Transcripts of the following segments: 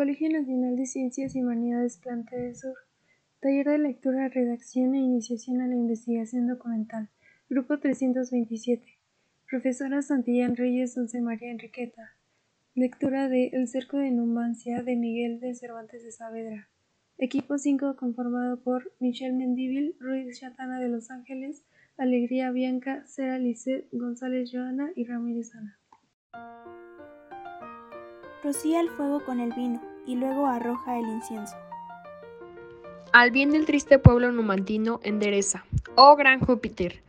Colegio Nacional de Ciencias y Humanidades Planta del Sur. Taller de lectura, redacción e iniciación a la investigación documental. Grupo 327. Profesora Santillán Reyes Dulce María Enriqueta. Lectura de El cerco de Numancia de Miguel de Cervantes de Saavedra. Equipo 5 conformado por Michelle Mendívil, Ruiz Chatana de Los Ángeles, Alegría Bianca, Sera Lisset, González Joana y Ramírez Ana. Rocía el fuego con el vino y luego arroja el incienso. Al bien del triste pueblo numantino endereza, oh gran Júpiter,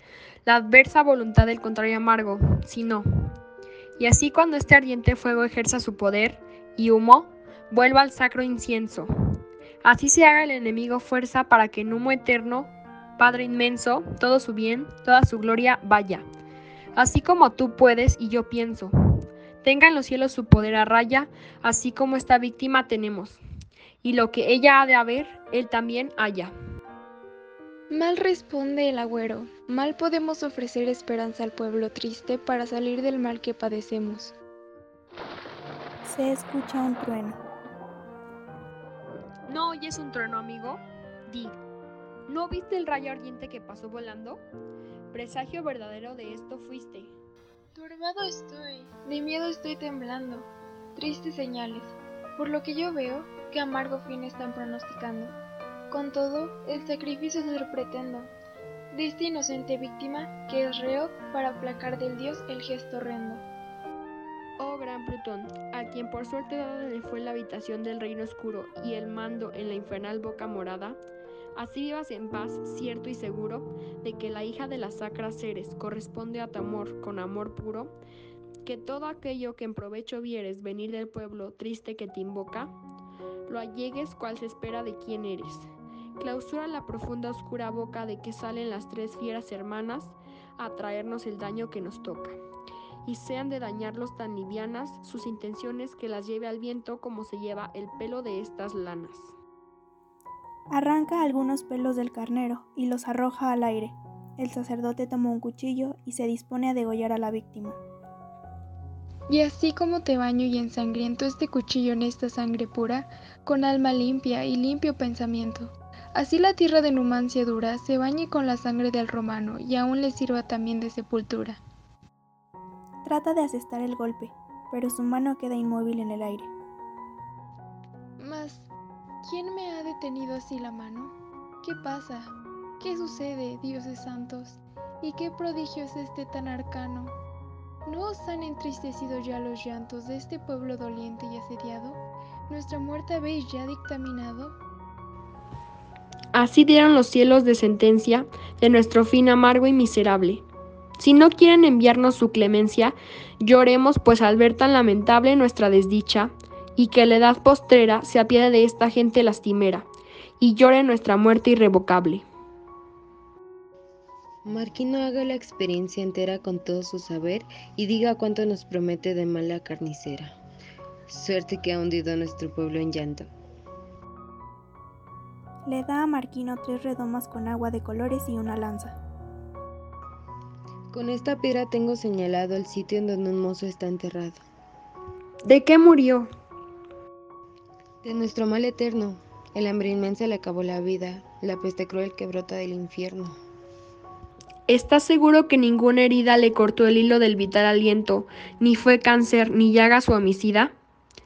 la adversa voluntad del contrario amargo, si no. Y así cuando este ardiente fuego ejerza su poder y humo, vuelva al sacro incienso. Así se haga el enemigo fuerza para que en humo eterno, Padre inmenso, todo su bien, toda su gloria vaya. Así como tú puedes y yo pienso, Tenga en los cielos su poder a raya, así como esta víctima tenemos. Y lo que ella ha de haber, él también haya. Mal responde el agüero, mal podemos ofrecer esperanza al pueblo triste para salir del mal que padecemos. Se escucha un trueno. ¿No oyes un trueno, amigo? Di, ¿no viste el rayo ardiente que pasó volando? Presagio verdadero de esto fuiste. Turbado estoy, de miedo estoy temblando, tristes señales, por lo que yo veo que amargo fin están pronosticando. Con todo, el sacrificio hacer pretendo, de esta inocente víctima que es reo para aplacar del dios el gesto horrendo. Oh gran Plutón, a quien por suerte dada le fue la habitación del reino oscuro y el mando en la infernal boca morada, Así vivas en paz, cierto y seguro, de que la hija de las sacras seres corresponde a tu amor con amor puro, que todo aquello que en provecho vieres venir del pueblo triste que te invoca, lo allegues cual se espera de quien eres. Clausura la profunda oscura boca de que salen las tres fieras hermanas a traernos el daño que nos toca. Y sean de dañarlos tan livianas sus intenciones que las lleve al viento como se lleva el pelo de estas lanas. Arranca algunos pelos del carnero y los arroja al aire. El sacerdote toma un cuchillo y se dispone a degollar a la víctima. Y así como te baño y ensangriento este cuchillo en esta sangre pura, con alma limpia y limpio pensamiento. Así la tierra de Numancia dura se bañe con la sangre del romano y aún le sirva también de sepultura. Trata de asestar el golpe, pero su mano queda inmóvil en el aire. Mas, ¿Quién me ha detenido así la mano? ¿Qué pasa? ¿Qué sucede, dioses santos? ¿Y qué prodigio es este tan arcano? ¿No os han entristecido ya los llantos de este pueblo doliente y asediado? ¿Nuestra muerte habéis ya dictaminado? Así dieron los cielos de sentencia de nuestro fin amargo y miserable. Si no quieren enviarnos su clemencia, lloremos, pues al ver tan lamentable nuestra desdicha, y que la edad postrera se apiade de esta gente lastimera, y llore nuestra muerte irrevocable. Marquino haga la experiencia entera con todo su saber y diga cuánto nos promete de mala carnicera. Suerte que ha hundido a nuestro pueblo en llanto. Le da a Marquino tres redomas con agua de colores y una lanza. Con esta piedra tengo señalado el sitio en donde un mozo está enterrado. ¿De qué murió? De nuestro mal eterno, el hambre inmensa le acabó la vida, la peste cruel que brota del infierno. ¿Estás seguro que ninguna herida le cortó el hilo del vital aliento, ni fue cáncer, ni llaga su homicida?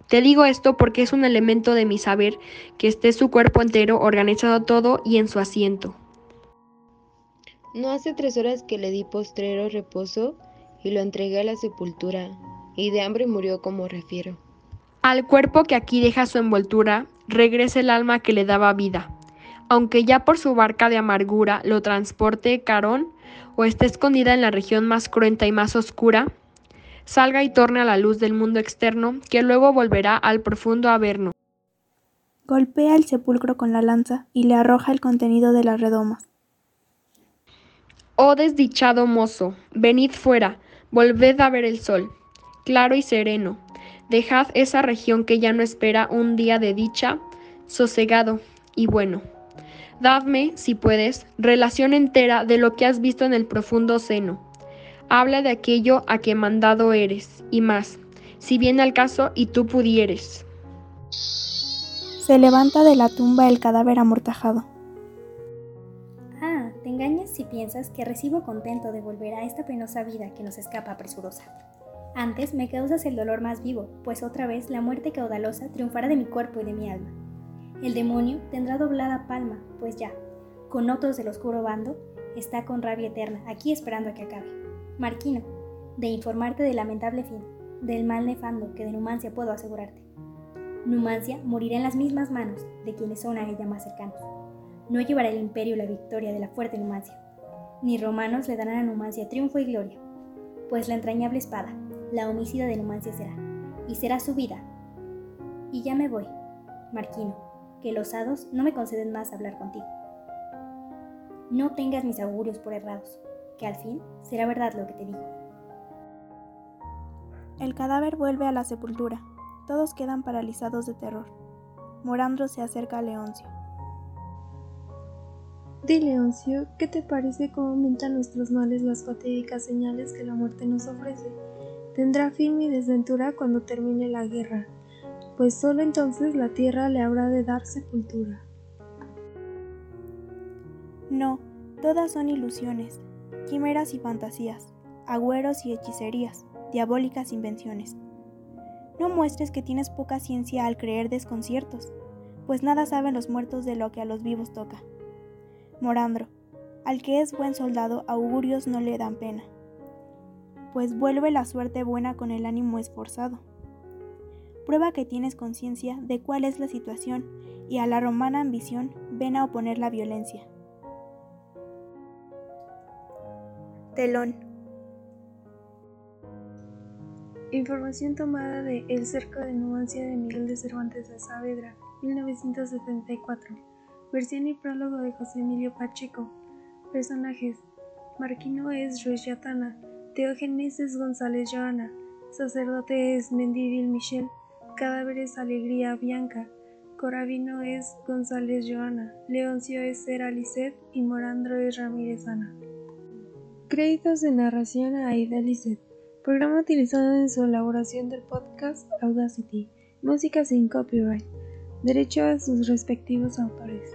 Te digo esto porque es un elemento de mi saber que esté su cuerpo entero, organizado todo y en su asiento. No hace tres horas que le di postrero reposo y lo entregué a la sepultura, y de hambre murió como refiero. Al cuerpo que aquí deja su envoltura, regresa el alma que le daba vida. Aunque ya por su barca de amargura lo transporte Carón, o esté escondida en la región más cruenta y más oscura, salga y torne a la luz del mundo externo, que luego volverá al profundo averno. Golpea el sepulcro con la lanza y le arroja el contenido de la redoma. Oh desdichado mozo, venid fuera, volved a ver el sol, claro y sereno, Dejad esa región que ya no espera un día de dicha, sosegado y bueno. Dadme, si puedes, relación entera de lo que has visto en el profundo seno. Habla de aquello a que mandado eres, y más, si viene al caso y tú pudieres. Se levanta de la tumba el cadáver amortajado. Ah, te engañas si piensas que recibo contento de volver a esta penosa vida que nos escapa presurosa. Antes me causas el dolor más vivo, pues otra vez la muerte caudalosa triunfará de mi cuerpo y de mi alma. El demonio tendrá doblada palma, pues ya, con otros del oscuro bando, está con rabia eterna, aquí esperando a que acabe. Marquino, de informarte del lamentable fin, del mal nefando que de Numancia puedo asegurarte. Numancia morirá en las mismas manos de quienes son a ella más cercanos. No llevará el imperio la victoria de la fuerte Numancia, ni romanos le darán a Numancia triunfo y gloria, pues la entrañable espada, la homicida de Numancia será, y será su vida. Y ya me voy, Marquino, que los hados no me conceden más hablar contigo. No tengas mis augurios por errados, que al fin será verdad lo que te digo. El cadáver vuelve a la sepultura. Todos quedan paralizados de terror. Morandro se acerca a Leoncio. Di, Leoncio, ¿qué te parece cómo aumentan nuestros males las fatídicas señales que la muerte nos ofrece? Tendrá fin mi desventura cuando termine la guerra, pues solo entonces la tierra le habrá de dar sepultura. No, todas son ilusiones, quimeras y fantasías, agüeros y hechicerías, diabólicas invenciones. No muestres que tienes poca ciencia al creer desconciertos, pues nada saben los muertos de lo que a los vivos toca. Morandro, al que es buen soldado augurios no le dan pena pues vuelve la suerte buena con el ánimo esforzado. Prueba que tienes conciencia de cuál es la situación y a la romana ambición ven a oponer la violencia. Telón. Información tomada de El cerco de Numancia de Miguel de Cervantes de Saavedra, 1974. Versión y prólogo de José Emilio Pacheco. Personajes. Marquino es Yatana. Teógenes es González Joana, sacerdote es Mendívil Michel, cadáver es Alegría Bianca, Corabino es González Joana, Leoncio es Sera Lisset y Morandro es Ramírez Ana. Créditos de narración a Aida Lisset. Programa utilizado en su elaboración del podcast Audacity. Música sin copyright. Derecho a sus respectivos autores.